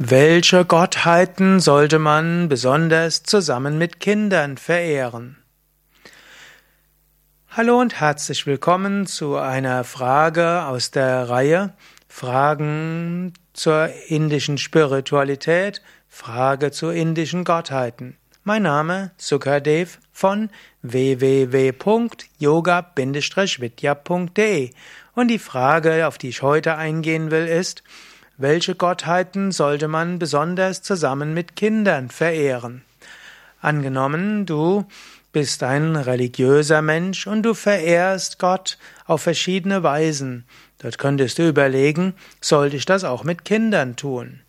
Welche Gottheiten sollte man besonders zusammen mit Kindern verehren? Hallo und herzlich willkommen zu einer Frage aus der Reihe Fragen zur indischen Spiritualität, Frage zu indischen Gottheiten. Mein Name Sukadev von www.yoga-vidya.de und die Frage, auf die ich heute eingehen will, ist, welche Gottheiten sollte man besonders zusammen mit Kindern verehren? Angenommen, du bist ein religiöser Mensch und du verehrst Gott auf verschiedene Weisen. Dort könntest du überlegen, sollte ich das auch mit Kindern tun?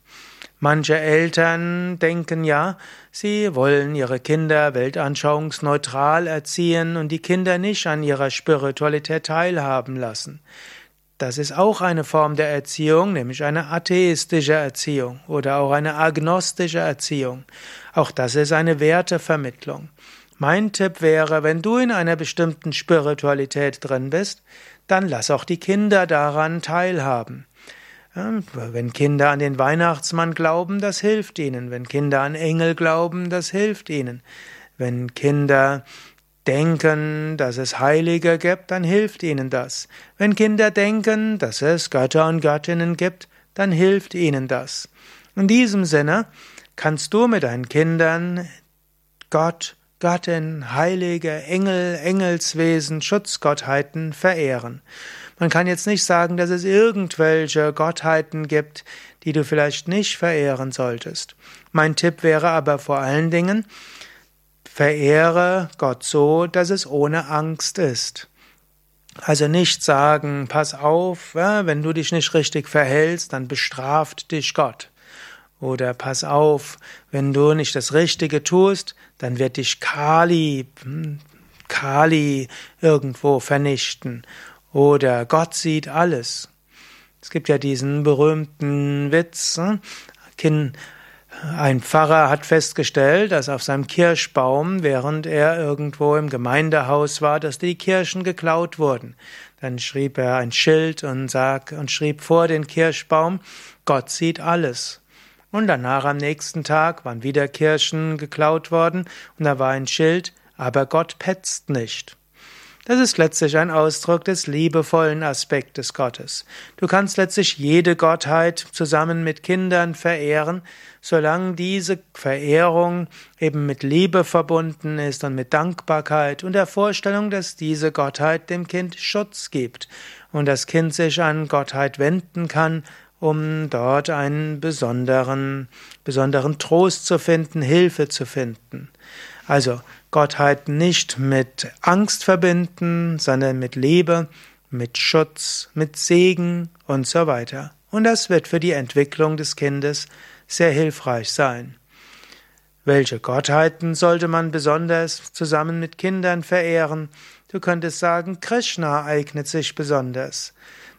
Manche Eltern denken ja, sie wollen ihre Kinder weltanschauungsneutral erziehen und die Kinder nicht an ihrer Spiritualität teilhaben lassen. Das ist auch eine Form der Erziehung, nämlich eine atheistische Erziehung oder auch eine agnostische Erziehung. Auch das ist eine Wertevermittlung. Mein Tipp wäre, wenn du in einer bestimmten Spiritualität drin bist, dann lass auch die Kinder daran teilhaben. Wenn Kinder an den Weihnachtsmann glauben, das hilft ihnen. Wenn Kinder an Engel glauben, das hilft ihnen. Wenn Kinder denken, dass es Heilige gibt, dann hilft ihnen das. Wenn Kinder denken, dass es Götter und Göttinnen gibt, dann hilft ihnen das. In diesem Sinne kannst du mit deinen Kindern Gott, Göttin, Heilige, Engel, Engelswesen, Schutzgottheiten verehren. Man kann jetzt nicht sagen, dass es irgendwelche Gottheiten gibt, die du vielleicht nicht verehren solltest. Mein Tipp wäre aber vor allen Dingen, Verehre Gott so, dass es ohne Angst ist. Also nicht sagen, pass auf, wenn du dich nicht richtig verhältst, dann bestraft dich Gott. Oder pass auf, wenn du nicht das Richtige tust, dann wird dich Kali, hm, Kali irgendwo vernichten. Oder Gott sieht alles. Es gibt ja diesen berühmten Witz, hm, ein Pfarrer hat festgestellt, dass auf seinem Kirschbaum, während er irgendwo im Gemeindehaus war, dass die Kirschen geklaut wurden. Dann schrieb er ein Schild und, sag, und schrieb vor den Kirschbaum, Gott sieht alles. Und danach am nächsten Tag waren wieder Kirschen geklaut worden und da war ein Schild, aber Gott petzt nicht. Das ist letztlich ein Ausdruck des liebevollen Aspektes Gottes. Du kannst letztlich jede Gottheit zusammen mit Kindern verehren, solange diese Verehrung eben mit Liebe verbunden ist und mit Dankbarkeit und der Vorstellung, dass diese Gottheit dem Kind Schutz gibt und das Kind sich an Gottheit wenden kann, um dort einen besonderen, besonderen Trost zu finden, Hilfe zu finden. Also Gottheit nicht mit Angst verbinden, sondern mit Liebe, mit Schutz, mit Segen und so weiter. Und das wird für die Entwicklung des Kindes sehr hilfreich sein. Welche Gottheiten sollte man besonders zusammen mit Kindern verehren? Du könntest sagen, Krishna eignet sich besonders.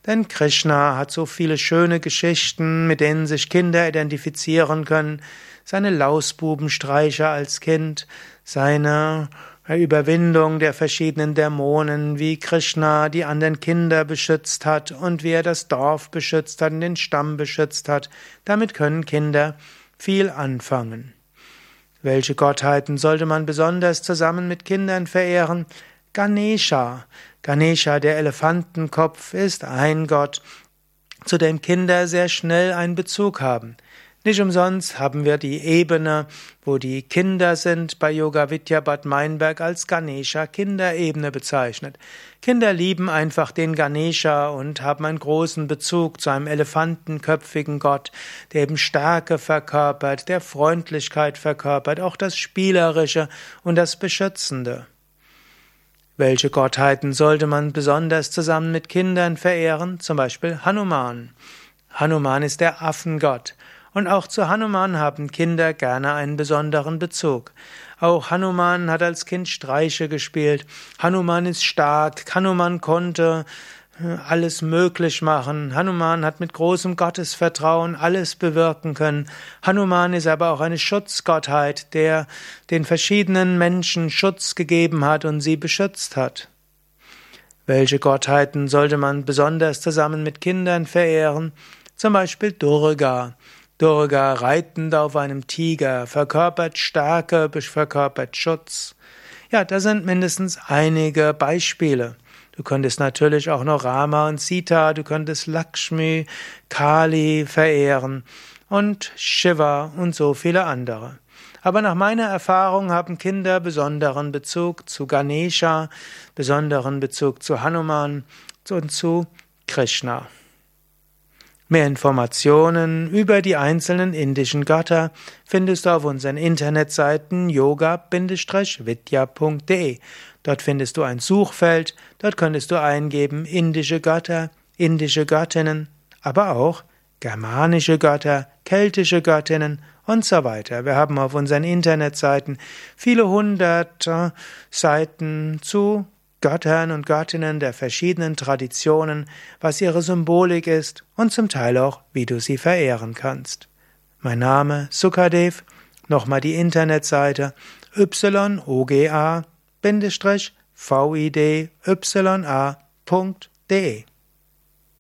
Denn Krishna hat so viele schöne Geschichten, mit denen sich Kinder identifizieren können. Seine Lausbubenstreiche als Kind, seine Überwindung der verschiedenen Dämonen, wie Krishna die anderen Kinder beschützt hat und wie er das Dorf beschützt hat und den Stamm beschützt hat. Damit können Kinder viel anfangen. Welche Gottheiten sollte man besonders zusammen mit Kindern verehren? Ganesha. Ganesha, der Elefantenkopf, ist ein Gott, zu dem Kinder sehr schnell einen Bezug haben. Nicht umsonst haben wir die Ebene, wo die Kinder sind, bei Yoga Vidya Bad Meinberg als Ganesha Kinderebene bezeichnet. Kinder lieben einfach den Ganesha und haben einen großen Bezug zu einem elefantenköpfigen Gott, der eben Stärke verkörpert, der Freundlichkeit verkörpert, auch das Spielerische und das Beschützende. Welche Gottheiten sollte man besonders zusammen mit Kindern verehren? Zum Beispiel Hanuman. Hanuman ist der Affengott. Und auch zu Hanuman haben Kinder gerne einen besonderen Bezug. Auch Hanuman hat als Kind Streiche gespielt. Hanuman ist stark. Hanuman konnte äh, alles möglich machen. Hanuman hat mit großem Gottesvertrauen alles bewirken können. Hanuman ist aber auch eine Schutzgottheit, der den verschiedenen Menschen Schutz gegeben hat und sie beschützt hat. Welche Gottheiten sollte man besonders zusammen mit Kindern verehren? Zum Beispiel Durga. Durga reitend auf einem Tiger, verkörpert Stärke, verkörpert Schutz. Ja, da sind mindestens einige Beispiele. Du könntest natürlich auch noch Rama und Sita, du könntest Lakshmi, Kali verehren und Shiva und so viele andere. Aber nach meiner Erfahrung haben Kinder besonderen Bezug zu Ganesha, besonderen Bezug zu Hanuman und zu Krishna. Mehr Informationen über die einzelnen indischen Götter findest du auf unseren Internetseiten yoga-vidya.de. Dort findest du ein Suchfeld, dort könntest du eingeben indische Götter, indische Göttinnen, aber auch germanische Götter, keltische Göttinnen und so weiter. Wir haben auf unseren Internetseiten viele hundert äh, Seiten zu Göttern und Göttinnen der verschiedenen Traditionen, was ihre Symbolik ist und zum Teil auch, wie du sie verehren kannst. Mein Name Sukadev, nochmal die Internetseite yoga-vidya.de